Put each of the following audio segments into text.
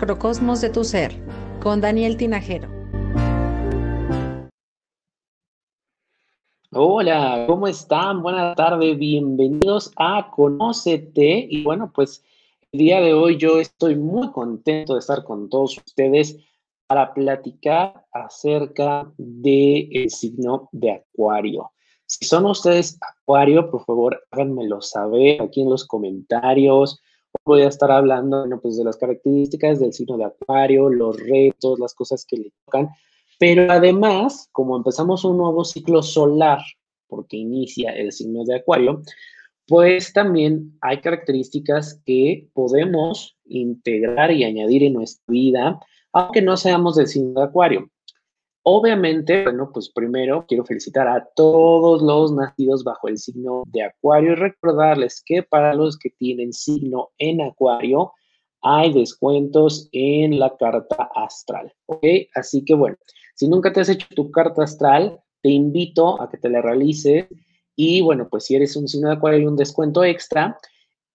El macrocosmos de tu ser con Daniel Tinajero. Hola, ¿cómo están? Buenas tardes, bienvenidos a Conócete. Y bueno, pues el día de hoy yo estoy muy contento de estar con todos ustedes para platicar acerca del signo de Acuario. Si son ustedes Acuario, por favor, háganmelo saber aquí en los comentarios. Voy a estar hablando pues, de las características del signo de Acuario, los retos, las cosas que le tocan. Pero además, como empezamos un nuevo ciclo solar, porque inicia el signo de Acuario, pues también hay características que podemos integrar y añadir en nuestra vida, aunque no seamos del signo de Acuario. Obviamente, bueno, pues primero quiero felicitar a todos los nacidos bajo el signo de Acuario y recordarles que para los que tienen signo en Acuario hay descuentos en la carta astral, ¿ok? Así que bueno, si nunca te has hecho tu carta astral, te invito a que te la realices y bueno, pues si eres un signo de Acuario hay un descuento extra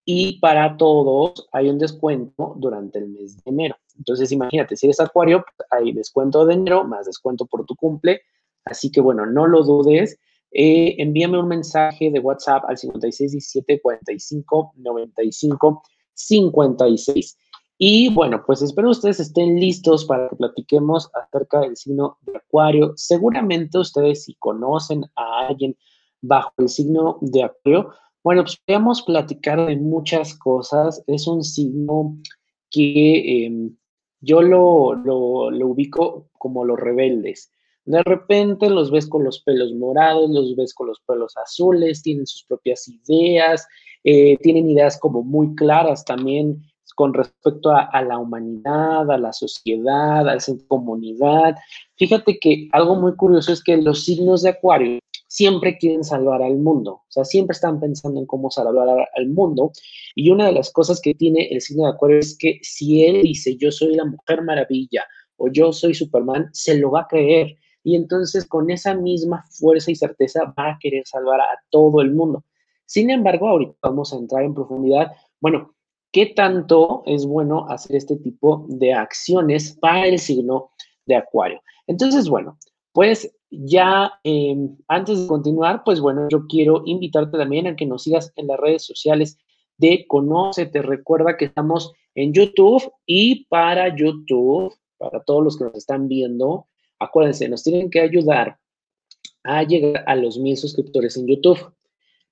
y para todos hay un descuento durante el mes de enero. Entonces, imagínate, si eres acuario, hay descuento de enero más descuento por tu cumple. Así que, bueno, no lo dudes. Eh, envíame un mensaje de WhatsApp al 5617 45 95 56. Y bueno, pues espero ustedes estén listos para que platiquemos acerca del signo de Acuario. Seguramente ustedes si conocen a alguien bajo el signo de Acuario, bueno, pues podemos platicar de muchas cosas. Es un signo que em, yo lo, lo, ubico como los rebeldes. De repente los ves con los pelos morados, los ves con los pelos azules, tienen sus propias ideas, eh, tienen ideas como muy claras también con respecto a, a, la humanidad, a la sociedad, a esa comunidad. Fíjate que algo muy curioso es que los signos de Acuario siempre quieren salvar al mundo, o sea, siempre están pensando en cómo salvar al mundo. Y una de las cosas que tiene el signo de Acuario es que si él dice yo soy la mujer maravilla o yo soy Superman, se lo va a creer. Y entonces con esa misma fuerza y certeza va a querer salvar a todo el mundo. Sin embargo, ahorita vamos a entrar en profundidad. Bueno, ¿qué tanto es bueno hacer este tipo de acciones para el signo de Acuario? Entonces, bueno, pues ya em, antes de continuar, pues bueno, yo quiero invitarte también a que nos sigas en las redes sociales de Te Recuerda que estamos en YouTube y para YouTube, para todos los que nos están viendo, acuérdense, nos tienen que ayudar a llegar a los mil suscriptores en YouTube.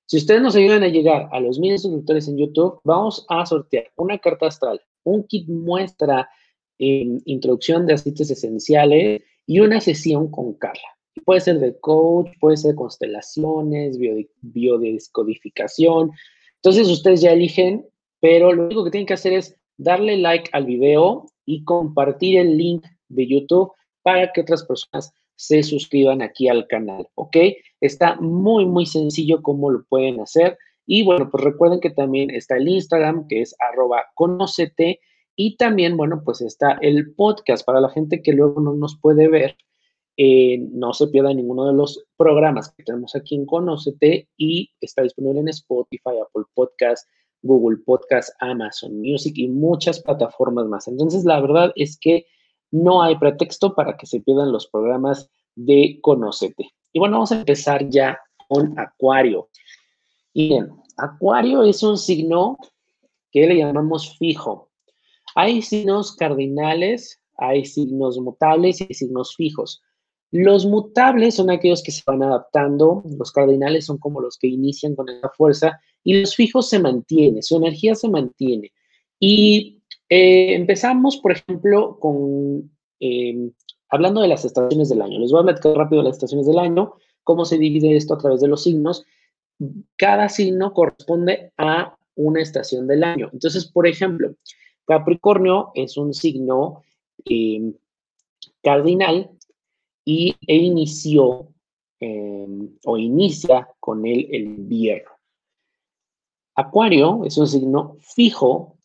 Si ustedes nos ayudan a llegar a los mil suscriptores en YouTube, vamos a sortear una carta astral, un kit muestra en introducción de aceites esenciales y una sesión con Carla. Puede ser de coach, puede ser constelaciones, biodescodificación. Entonces ustedes ya eligen, pero lo único que tienen que hacer es darle like al video y compartir el link de YouTube para que otras personas se suscriban aquí al canal, ¿ok? Está muy, muy sencillo cómo lo pueden hacer. Y bueno, pues recuerden que también está el Instagram, que es arroba conocete. Y también, bueno, pues está el podcast para la gente que luego no nos puede ver. Eh, no se pierda ninguno de los programas que tenemos aquí en Conócete y está disponible en Spotify, Apple Podcast, Google Podcast, Amazon Music y muchas plataformas más. Entonces, la verdad es que no hay pretexto para que se pierdan los programas de Conócete. Y bueno, vamos a empezar ya con Acuario. Bien, Acuario es un signo que le llamamos fijo. Hay signos cardinales, hay signos mutables y signos fijos. Los mutables son aquellos que se van adaptando, los cardinales son como los que inician con esa fuerza y los fijos se mantienen, su energía se mantiene. Y eh, empezamos, por ejemplo, con em, hablando de las estaciones del año. Les voy a platicar rápido las estaciones del año, cómo se divide esto a través de los signos. Cada signo corresponde a una estación del año. Entonces, por ejemplo, Capricornio es un signo em, cardinal y, e inició em, o inicia con él el invierno. Acuario es un signo fijo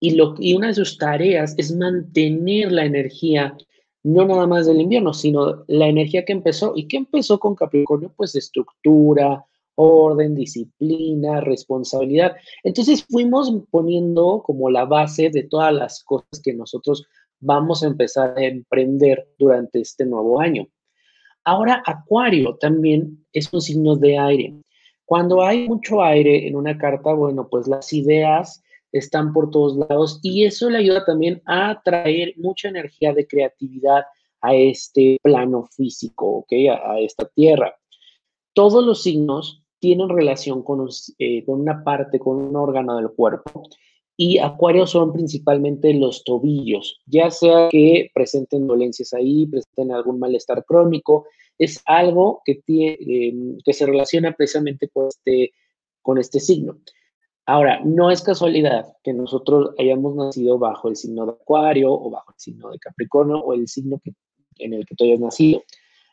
y, lo, y una de sus tareas es mantener la energía, no nada más del invierno, sino la energía que empezó. ¿Y qué empezó con Capricornio? Pues estructura, orden, disciplina, responsabilidad. Entonces fuimos poniendo como la base de todas las cosas que nosotros vamos a empezar a emprender durante este nuevo año. Ahora, Acuario también es un signo de aire. Cuando hay mucho aire en una carta, bueno, pues las ideas están por todos lados y eso le ayuda también a traer mucha energía de creatividad a este plano físico, ¿ok? A, esta tierra. Todos los signos tienen relación con, eh, con una parte, con un órgano del cuerpo y Acuario son principalmente los tobillos, ya sea que presenten dolencias ahí, presenten algún malestar crónico, es algo que, tiene, em, que se relaciona precisamente con este, con este signo. Ahora, no es casualidad que nosotros hayamos nacido bajo el signo de Acuario o bajo el signo de Capricornio o el signo que, en el que tú hayas nacido.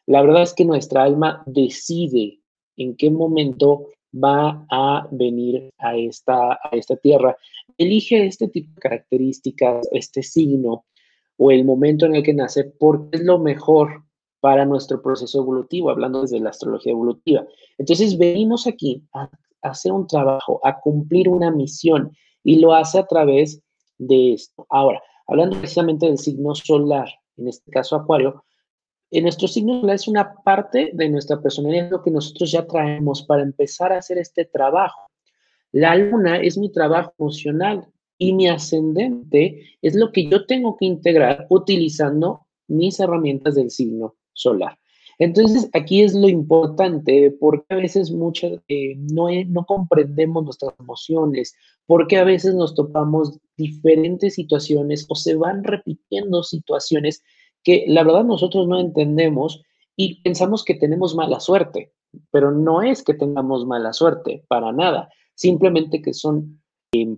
La verdad es que nuestra alma decide en qué momento va a venir a esta, a esta tierra. Elige este tipo de características, este signo o el momento en el que nace porque es lo mejor para nuestro proceso evolutivo, hablando desde la astrología evolutiva. Entonces venimos aquí a, hacer un trabajo, a cumplir una misión y lo hace a través de esto. Ahora, hablando precisamente del signo solar, en este caso Acuario, en nuestro signo es una parte de nuestra personalidad, lo que nosotros ya traemos para empezar a hacer este trabajo. La luna es mi trabajo emocional y mi ascendente es lo que yo tengo que integrar utilizando mis herramientas del signo solar. Entonces, aquí es lo importante, porque a veces muchas eh, no, no comprendemos nuestras emociones, porque a veces nos topamos diferentes situaciones o se van repitiendo situaciones que la verdad nosotros no entendemos y pensamos que tenemos mala suerte, pero no es que tengamos mala suerte, para nada, simplemente que son em,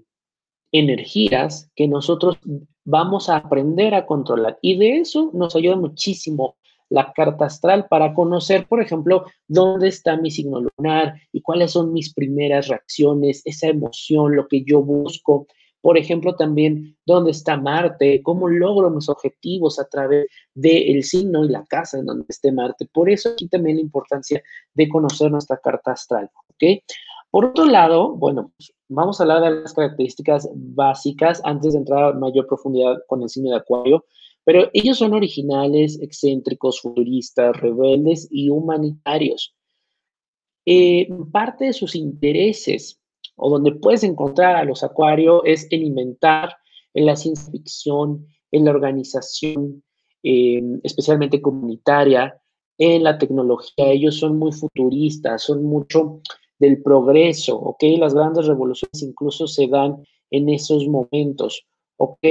energías que nosotros vamos a aprender a controlar y de eso nos ayuda muchísimo la carta astral para conocer, por ejemplo, dónde está mi signo lunar y cuáles son mis primeras reacciones, esa emoción, lo que yo busco. Por ejemplo, también dónde está Marte, cómo logro mis objetivos a través del signo y la casa en donde esté Marte. Por eso aquí también la importancia de conocer nuestra carta astral. Por otro lado, bueno, pues, vamos a hablar de las características básicas antes de entrar a mayor profundidad con el signo de Acuario. Pero ellos son originales, excéntricos, futuristas, rebeldes y humanitarios. Eh, parte de sus intereses, o donde puedes encontrar a los acuarios, es el inventar, en la ciencia ficción, en la organización, eh, especialmente comunitaria, en la tecnología. Ellos son muy futuristas, son mucho del progreso, ¿ok? Las grandes revoluciones incluso se dan en esos momentos, ¿ok?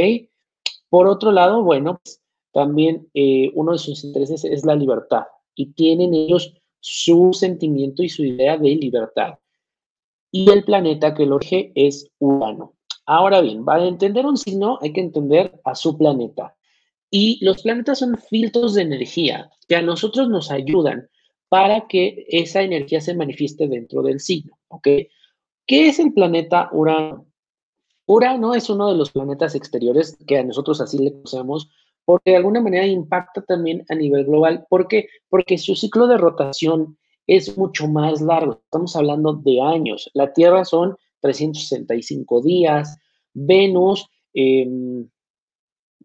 Por otro lado, bueno, pues, también eh, uno de sus intereses es la libertad y tienen ellos su sentimiento y su idea de libertad. Y el planeta que lo rige es Urano. Ahora bien, para entender un signo hay que entender a su planeta. Y los planetas son filtros de energía que a nosotros nos ayudan para que esa energía se manifieste dentro del signo. ¿ok? ¿Qué es el planeta Urano? Urano es uno de los planetas exteriores que a nosotros así le conocemos, porque de alguna manera impacta también a nivel global. ¿Por qué? Porque su ciclo de rotación es mucho más largo. Estamos hablando de años. La Tierra son 365 días, Venus, em,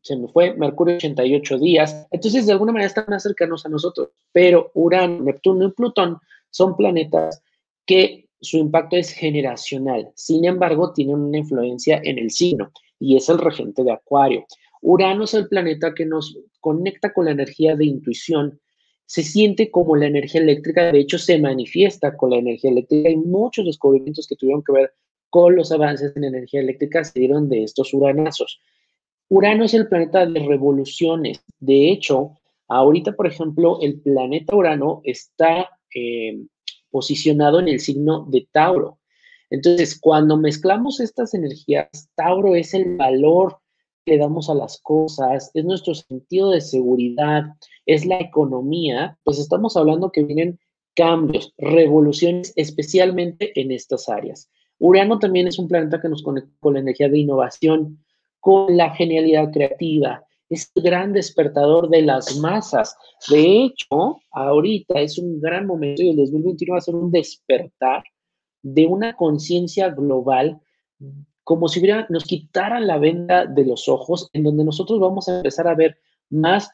se me fue, Mercurio 88 días. Entonces, de alguna manera están más cercanos a nosotros. Pero Urano, Neptuno y Plutón son planetas que su impacto es generacional. Sin embargo, tiene una influencia en el signo y es el regente de Acuario. Urano es el planeta que nos conecta con la energía de intuición. Se siente como la energía eléctrica, de hecho se manifiesta con la energía eléctrica. Hay muchos descubrimientos que tuvieron que ver con los avances en energía eléctrica se dieron de estos uranazos. Urano es el planeta de revoluciones. De hecho, ahorita, por ejemplo, el planeta Urano está eh, posicionado en el signo de Tauro. Entonces, cuando mezclamos estas energías, Tauro es el valor que damos a las cosas, es nuestro sentido de seguridad, es la economía, pues estamos hablando que vienen cambios, revoluciones, especialmente en estas áreas. Urano también es un planeta que nos conecta con la energía de innovación, con la genialidad creativa, es el gran despertador de las masas. De hecho, ahorita es un gran momento y el 2021 va a ser un despertar de una conciencia global como si hubiera, nos quitaran la venda de los ojos, en donde nosotros vamos a empezar a ver más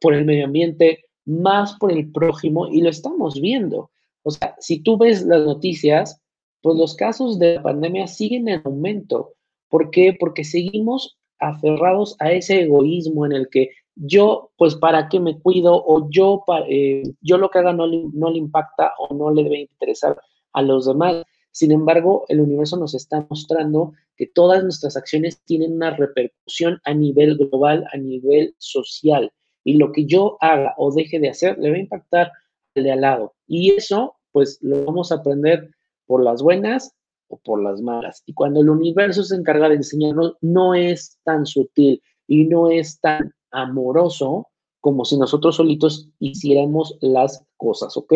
por el medio ambiente, más por el prójimo, y lo estamos viendo. O sea, si tú ves las noticias, pues los casos de la pandemia siguen en aumento. ¿Por qué? Porque seguimos aferrados a ese egoísmo en el que yo, pues, ¿para qué me cuido? O yo, eh, yo lo que haga no le, no le impacta o no le debe interesar a los demás. Sin embargo, el universo nos está mostrando que todas nuestras acciones tienen una repercusión a nivel global, a nivel social. Y lo que yo haga o deje de hacer le va a impactar al de al lado. Y eso, pues, lo vamos a aprender por las buenas o por las malas. Y cuando el universo se encarga de enseñarnos, no es tan sutil y no es tan amoroso como si nosotros solitos hiciéramos las cosas, ¿ok?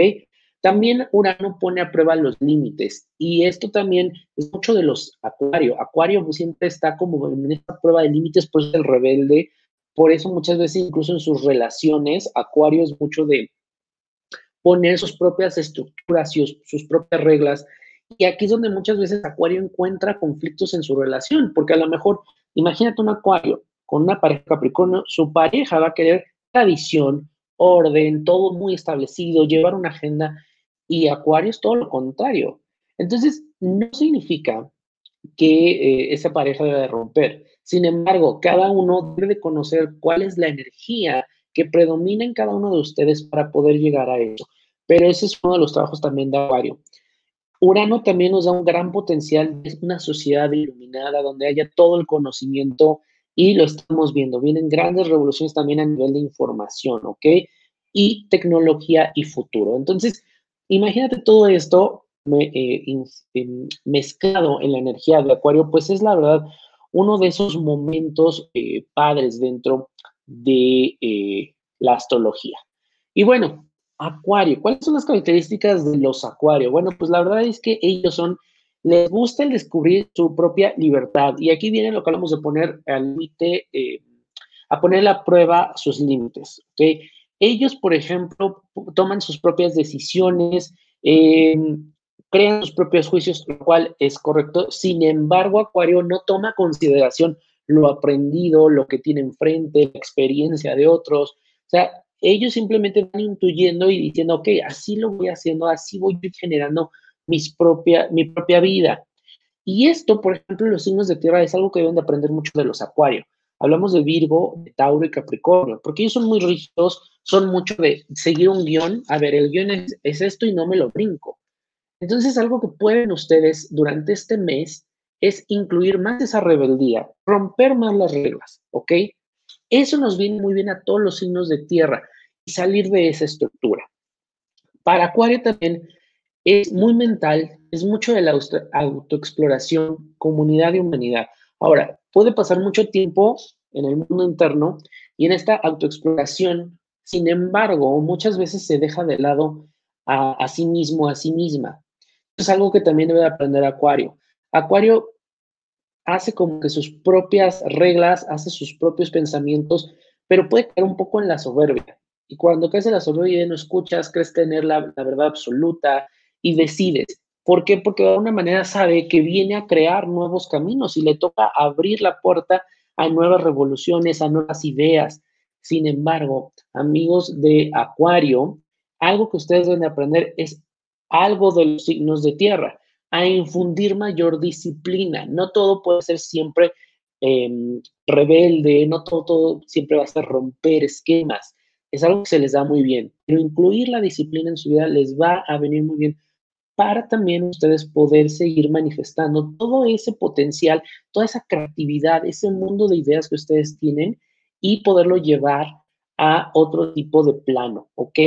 También Urano pone a prueba los límites y esto también es mucho de los Acuario. Acuario siempre está como en esta prueba de límites, pues el rebelde. Por eso muchas veces incluso en sus relaciones, Acuario es mucho de poner sus propias estructuras y sus propias reglas. Y aquí es donde muchas veces Acuario encuentra conflictos en su relación, porque a lo mejor, imagínate un Acuario con una pareja Capricornio, su pareja va a querer tradición, orden, todo muy establecido, llevar una agenda, y Acuario es todo lo contrario. Entonces, no significa que eh, esa pareja debe romper. Sin embargo, cada uno debe conocer cuál es la energía que predomina en cada uno de ustedes para poder llegar a eso. Pero ese es uno de los trabajos también de Acuario. Urano también nos da un gran potencial, es una sociedad iluminada donde haya todo el conocimiento y lo estamos viendo. Vienen grandes revoluciones también a nivel de información, ¿ok? Y tecnología y futuro. Entonces, Imagínate todo esto eh, mezclado en la energía de Acuario, pues es la verdad uno de esos momentos eh, padres dentro de eh, la astrología. Y bueno, Acuario, ¿cuáles son las características de los Acuario? Bueno, pues la verdad es que ellos son, les gusta el descubrir su propia libertad. Y aquí viene lo que vamos de poner al límite, a poner a prueba sus límites, ¿ok? Ellos, por ejemplo, toman sus propias decisiones, em, crean sus propios juicios, lo cual es correcto. Sin embargo, Acuario no toma consideración lo aprendido, lo que tiene enfrente, la experiencia de otros. O sea, ellos simplemente van intuyendo y diciendo, ok, así lo voy haciendo, así voy generando mis propia, mi propia vida. Y esto, por ejemplo, los signos de tierra es algo que deben de aprender mucho de los Acuario. Hablamos de Virgo, de Tauro y Capricornio, porque ellos son muy rígidos, son mucho de seguir un guion. A ver, el guion es, esto y no me lo brinco. Entonces, algo que pueden ustedes durante este mes es incluir más esa rebeldía, romper más las reglas, ¿ok? Eso nos viene muy bien a todos los signos de tierra y salir de esa estructura. Para Acuario también es muy mental, es mucho de la autoexploración, comunidad y humanidad. Ahora, puede pasar mucho tiempo en el mundo interno y en esta autoexploración, sin embargo, muchas veces se deja de lado a, sí mismo, a sí misma. Es algo que también debe aprender Acuario. Acuario hace como que sus propias reglas, hace sus propios pensamientos, pero puede caer un poco en la soberbia. Y cuando caes en la soberbia no escuchas, crees tener la, la verdad absoluta y decides. ¿Por qué? Porque de alguna manera sabe que viene a crear nuevos caminos y le toca abrir la puerta a nuevas revoluciones, a nuevas ideas. Sin embargo, amigos de Acuario, algo que ustedes deben aprender es algo de los signos de tierra, a infundir mayor disciplina. No todo puede ser siempre em, rebelde, no todo, todo siempre va a ser romper esquemas. Es algo que se les da muy bien, pero incluir la disciplina en su vida les va a venir muy bien para también ustedes poder seguir manifestando todo ese potencial, toda esa creatividad, ese mundo de ideas que ustedes tienen y poderlo llevar a otro tipo de plano, ¿ok?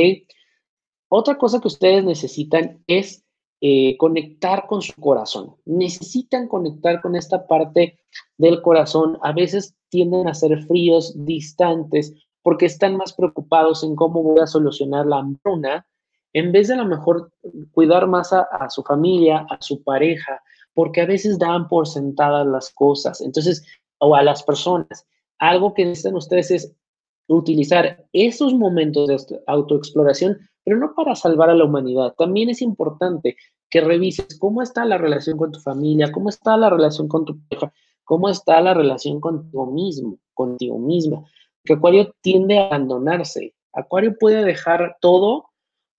Otra cosa que ustedes necesitan es eh, conectar con su corazón. Necesitan conectar con esta parte del corazón. A veces tienden a ser fríos, distantes, porque están más preocupados en cómo voy a solucionar la hambruna en vez de a lo mejor cuidar más a, su familia, a su pareja, porque a veces dan por sentadas las cosas, entonces, o a las personas. algo que necesitan ustedes es utilizar esos momentos de autoexploración, pero no para salvar a la humanidad. También es importante que revises cómo está la relación con tu familia, cómo está la relación con tu pareja, cómo está la relación contigo mismo, contigo misma. Que Acuario tiende a abandonarse. Acuario puede dejar todo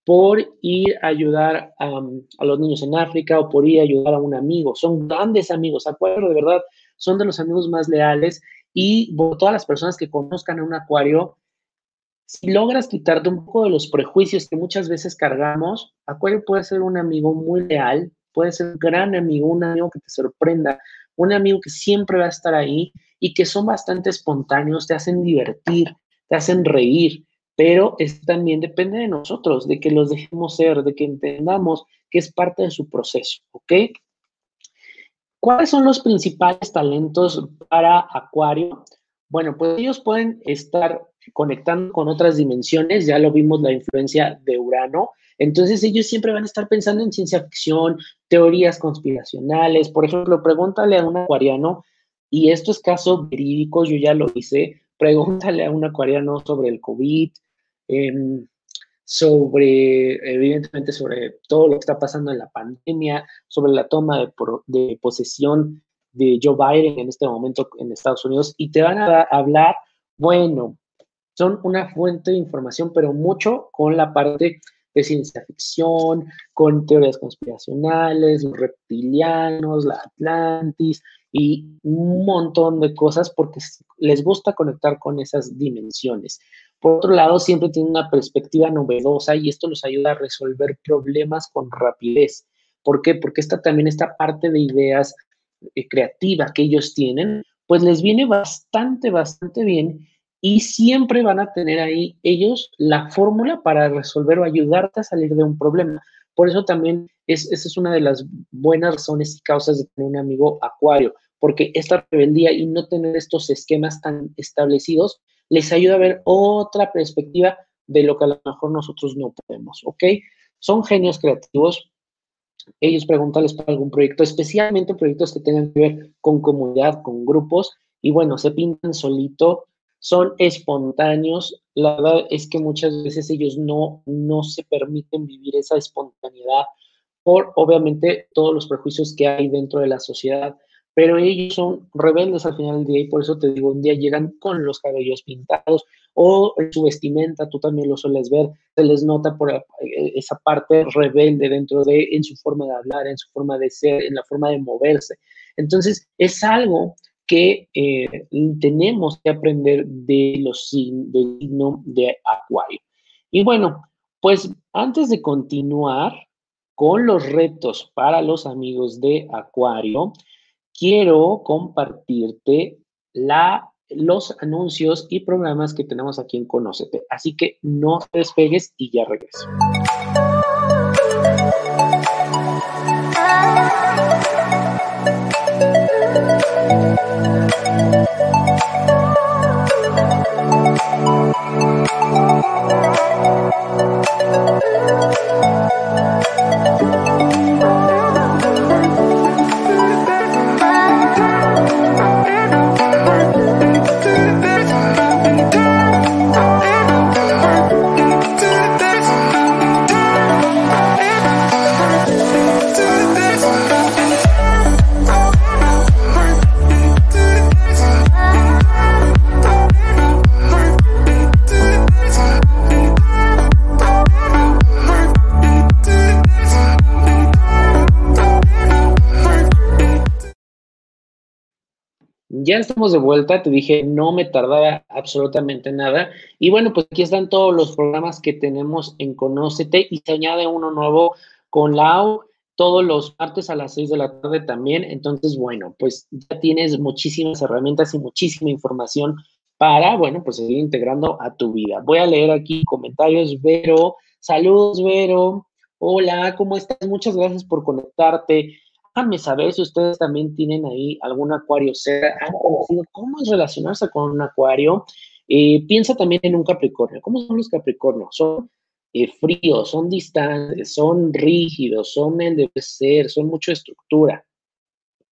por ir a ayudar a, a, los niños en África o por ir a ayudar a un amigo. Son grandes amigos. Acuario de verdad son de los amigos más leales y todas las personas que conozcan a un acuario, si logras quitarte un poco de los prejuicios que muchas veces cargamos, Acuario puede ser un amigo muy leal, puede ser un gran amigo, un amigo que te sorprenda, un amigo que siempre va a estar ahí y que son bastante espontáneos, te hacen divertir, te hacen reír, pero es, también depende de nosotros, de que los dejemos ser, de que entendamos que es parte de su proceso, ¿ok? ¿Cuáles son los principales talentos para Acuario? Bueno, pues ellos pueden estar conectando con otras dimensiones, ya lo vimos la influencia de Urano, entonces ellos siempre van a estar pensando en ciencia ficción, teorías conspiracionales, por ejemplo, pregúntale a un acuariano, y esto es caso verídico, yo ya lo hice, pregúntale a un acuariano sobre el COVID, eh, sobre, evidentemente, sobre todo lo que está pasando en la pandemia, sobre la toma de, posesión de Joe Biden en este momento en Estados Unidos, y te van a hablar, bueno, son una fuente de información, pero mucho con la parte de ciencia ficción, con teorías conspiracionales, los reptilianos, la Atlantis y un montón de cosas porque les gusta conectar con esas dimensiones. Por otro lado, siempre tienen una perspectiva novedosa y esto los ayuda a resolver problemas con rapidez. ¿Por qué? Porque esta también esta parte de ideas eh, creativa que ellos tienen, pues les viene bastante, bastante bien y siempre van a tener ahí ellos la fórmula para resolver o ayudarte a salir de un problema. Por eso también es, esa es una de las buenas razones y causas de tener un amigo acuario, porque esta rebeldía y no tener estos esquemas tan establecidos les ayuda a ver otra perspectiva de lo que a lo mejor nosotros no podemos, ¿ok? Son genios creativos. Ellos pregúntales para algún proyecto, especialmente proyectos que tengan que ver con comunidad, con grupos, y bueno, se pintan solito, son espontáneos. La verdad es que muchas veces ellos no, no se permiten vivir esa espontaneidad por, obviamente, todos los prejuicios que hay dentro de la sociedad pero ellos son rebeldes al final del día y por eso te digo, un día llegan con los cabellos pintados o su vestimenta, tú también lo sueles ver, se les nota por eh, esa parte rebelde dentro de, en su forma de hablar, en su forma de ser, en la forma de moverse. Entonces, es algo que eh, tenemos que aprender de los del signo de Acuario. Y bueno, pues antes de continuar con los retos para los amigos de Acuario, quiero compartirte la, los anuncios y programas que tenemos aquí en Conócete. Así que no te despegues y ya regreso. Thank you. Ya estamos de vuelta, te dije, no me tardaba absolutamente nada. Y bueno, pues aquí están todos los programas que tenemos en Conócete y se añade uno nuevo con Lau todos los martes a las 6 de la tarde también. Entonces, bueno, pues ya tienes muchísimas herramientas y muchísima información para, bueno, pues seguir integrando a tu vida. Voy a leer aquí comentarios. Vero, saludos, Vero. Hola, ¿cómo estás? Muchas gracias por conectarte déjame saber si ustedes también tienen ahí algún acuario han conocido cómo es relacionarse con un acuario. Piensa también en un Capricornio. ¿Cómo son los Capricornios? Son eh, fríos, son distantes, son rígidos, son el son mucha estructura.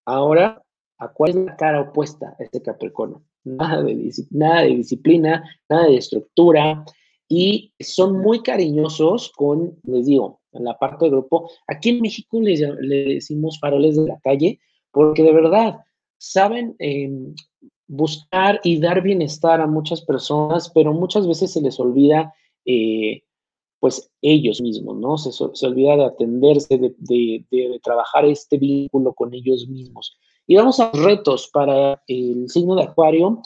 Ahora, ¿a cuál es la cara opuesta a este Capricornio? nada de, nada de disciplina, nada de estructura y son muy cariñosos con, les digo, en la parte del grupo. Aquí en México le, decimos faroles de la calle porque de verdad saben em, buscar y dar bienestar a muchas personas, pero muchas veces se les olvida eh, pues ellos mismos, ¿no? Se, se olvida de atenderse, de, de, trabajar este vínculo con ellos mismos. Y vamos a retos para el signo de Acuario,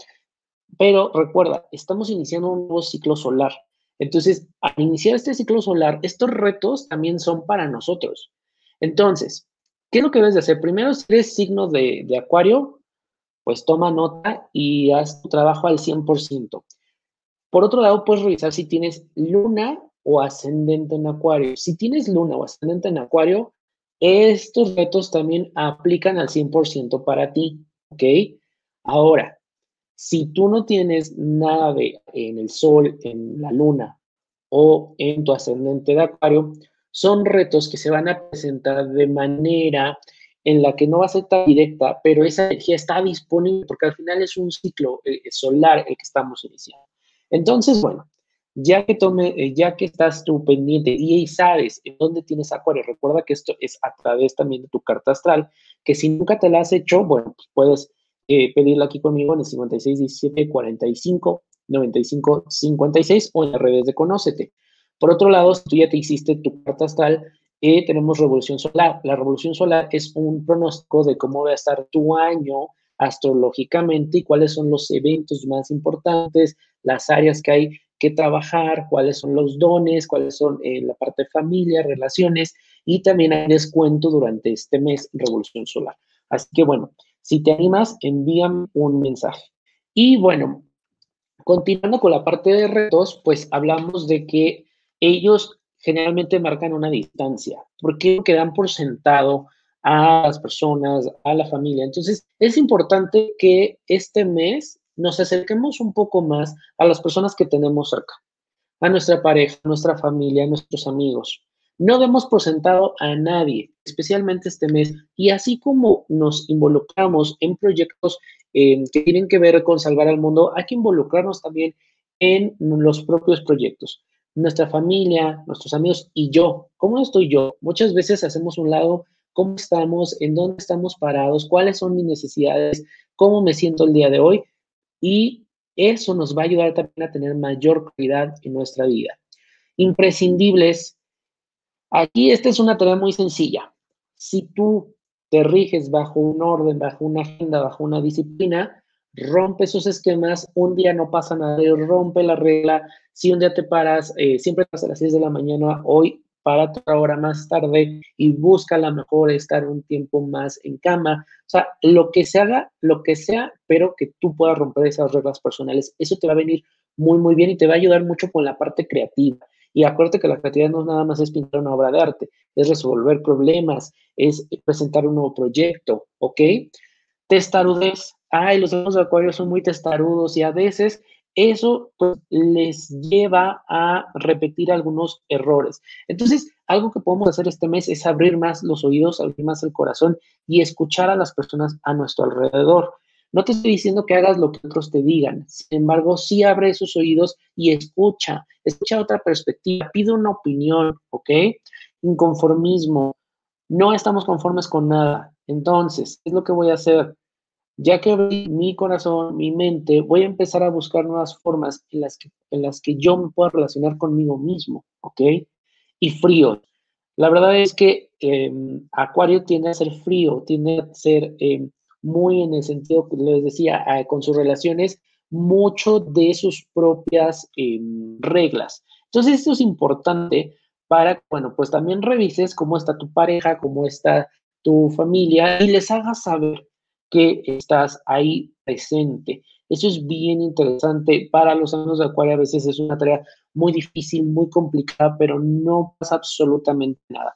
pero recuerda, estamos iniciando un nuevo ciclo solar. Entonces, al iniciar este ciclo solar, estos retos también son para nosotros. Entonces, ¿qué es lo que debes de hacer? Primero, si eres signo de, de Acuario, pues toma nota y haz tu trabajo al 100%. Por otro lado, puedes revisar si tienes luna o ascendente en acuario. Si tienes luna o ascendente en acuario, estos retos también aplican al 100% para ti, ¿ok? Ahora, si tú no tienes nada en el sol, en la luna o en tu ascendente de acuario, son retos que se van a presentar de manera en la que no va a ser tan directa, pero esa energía está disponible porque al final es un ciclo eh, solar el que estamos iniciando. Entonces, bueno, ya que tome, eh, ya que estás tú pendiente y sabes en dónde tienes Acuario, recuerda que esto es a través también de tu carta astral, que si nunca te la has hecho, bueno, pues puedes eh, pedirla aquí conmigo en el 56 17 45 95 56 o en las redes de Conócete. Por otro lado, si tú ya te hiciste tu carta astral, eh, tenemos revolución solar. La revolución solar es un pronóstico de cómo va a estar tu año astrológicamente y cuáles son los eventos más importantes, las áreas que hay que trabajar, cuáles son los dones, cuáles son eh, la parte de familia, relaciones y también hay descuento durante este mes Revolución Solar. Así que bueno, si te animas, envíame un mensaje. Y bueno, continuando con la parte de retos, pues hablamos de que ellos generalmente marcan una distancia, porque quedan por sentado a las personas, a la familia. Entonces, es importante que este mes nos acerquemos un poco más a las personas que tenemos cerca, a nuestra pareja, a nuestra familia, a nuestros amigos. No demos por sentado a nadie, especialmente este mes. Y así como nos involucramos en proyectos eh, que tienen que ver con salvar al mundo, hay que involucrarnos también en los propios proyectos. Nuestra familia, nuestros amigos y yo. ¿Cómo estoy yo? Muchas veces hacemos un lado cómo estamos, en dónde estamos parados, cuáles son mis necesidades, cómo me siento el día de hoy y eso nos va a ayudar también a tener mayor calidad en nuestra vida. Imprescindibles. Aquí esta es una tarea muy sencilla. Si tú te riges bajo un orden, bajo una agenda, bajo una disciplina, rompe esos esquemas, un día no pasa nada, rompe la regla, si un día te paras, eh, siempre estás a las 6 de la mañana, hoy para otra hora más tarde y busca a lo mejor estar un tiempo más en cama. O sea, lo que se haga, lo que sea, pero que tú puedas romper esas reglas personales. Eso te va a venir muy, muy bien y te va a ayudar mucho con la parte creativa. Y acuérdate que la creatividad no nada más es pintar una obra de arte, es resolver problemas, es presentar un nuevo proyecto, ¿ok? Testarudez. Ay, los de acuario son muy testarudos y a veces eso pues, les lleva a repetir algunos errores. Entonces, algo que podemos hacer este mes es abrir más los oídos, abrir más el corazón y escuchar a las personas a nuestro alrededor. No te estoy diciendo que hagas lo que otros te digan, sin embargo, sí abre esos oídos y escucha, escucha otra perspectiva, pide una opinión, ¿ok? Inconformismo, no estamos conformes con nada. Entonces, ¿qué es lo que voy a hacer? Ya que abrí mi corazón, mi mente, voy a empezar a buscar nuevas formas en las que, en las que yo me pueda relacionar conmigo mismo, ¿ok? Y frío. La verdad es que em, Acuario tiende a ser frío, tiende a ser em, muy en el sentido que les decía, con sus relaciones, mucho de sus propias em, reglas. Entonces, esto es importante para, bueno, pues también revises cómo está tu pareja, cómo está tu familia y les hagas saber que estás ahí presente. Eso es bien interesante. Para los años de Acuario a veces es una tarea muy difícil, muy complicada, pero no pasa absolutamente nada.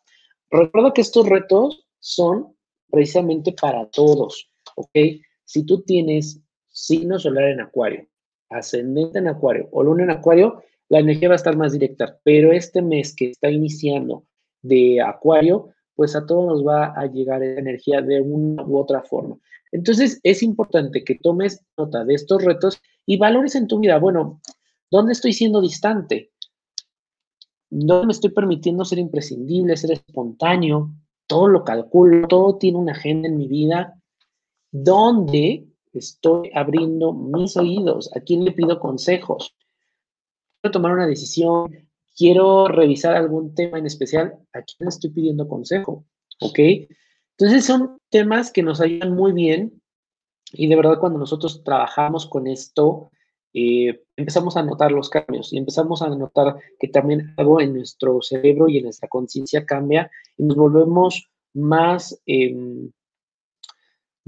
Recuerda que estos retos son precisamente para todos, ¿ok? Si tú tienes signo solar en Acuario, ascendente en Acuario o luna en Acuario, la energía va a estar más directa, pero este mes que está iniciando de Acuario, pues a todos nos va a llegar energía de una u otra forma. Entonces, es importante que tomes nota de estos retos y valores en tu vida. Bueno, ¿dónde estoy siendo distante? ¿Dónde me estoy permitiendo ser imprescindible, ser espontáneo? Todo lo calculo, todo tiene una agenda en mi vida. ¿Dónde estoy abriendo mis oídos? ¿A quién le pido consejos? Quiero tomar una decisión, quiero revisar algún tema en especial, ¿a quién le estoy pidiendo consejo? ¿Ok? Entonces son temas que nos ayudan muy bien y de verdad cuando nosotros trabajamos con esto, eh, empezamos a notar los cambios y empezamos a notar que también algo en nuestro cerebro y en nuestra conciencia cambia y nos volvemos más, em,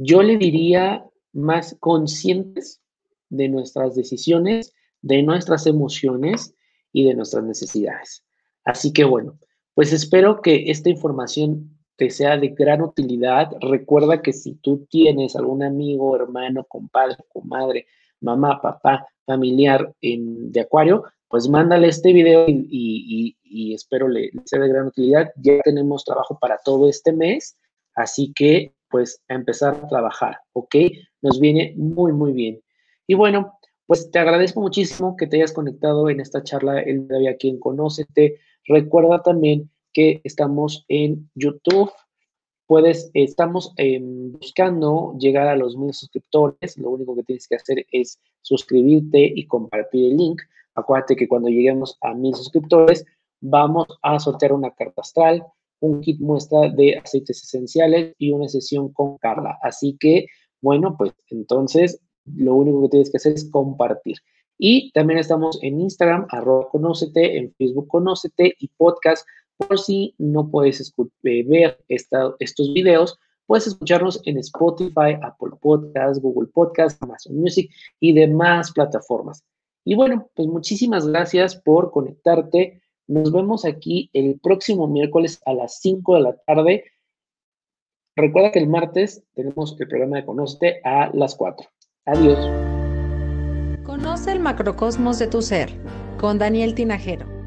yo le diría, más conscientes de nuestras decisiones, de nuestras emociones y de nuestras necesidades. Así que bueno, pues espero que esta información te sea de gran utilidad. Recuerda que si tú tienes algún amigo, hermano, compadre, comadre, mamá, papá, familiar en, de Acuario, pues mándale este video y, espero le, sea de gran utilidad. Ya tenemos trabajo para todo este mes, así que pues a empezar a trabajar, ¿ok? Nos viene muy, muy bien. Y bueno, pues te agradezco muchísimo que te hayas conectado en esta charla el de hoy aquí en Conócete. Recuerda también que estamos en YouTube. Puedes, estamos em, buscando llegar a los mil suscriptores. Lo único que tienes que hacer es suscribirte y compartir el link. Acuérdate que cuando lleguemos a mil suscriptores, vamos a sortear una carta astral, un kit muestra de aceites esenciales y una sesión con Carla. Así que, bueno, pues entonces lo único que tienes que hacer es compartir. Y también estamos en Instagram, arroba conócete, en Facebook conócete y podcast. Por si no puedes eh, ver estos videos, puedes escucharnos en Spotify, Apple Podcasts, Google Podcasts, Amazon Music y demás plataformas. Y bueno, pues muchísimas gracias por conectarte. Nos vemos aquí el próximo miércoles a las 5 de la tarde. Recuerda que el martes tenemos el programa de Conócete a las 4. Adiós. Conoce el macrocosmos de tu ser con Daniel Tinajero.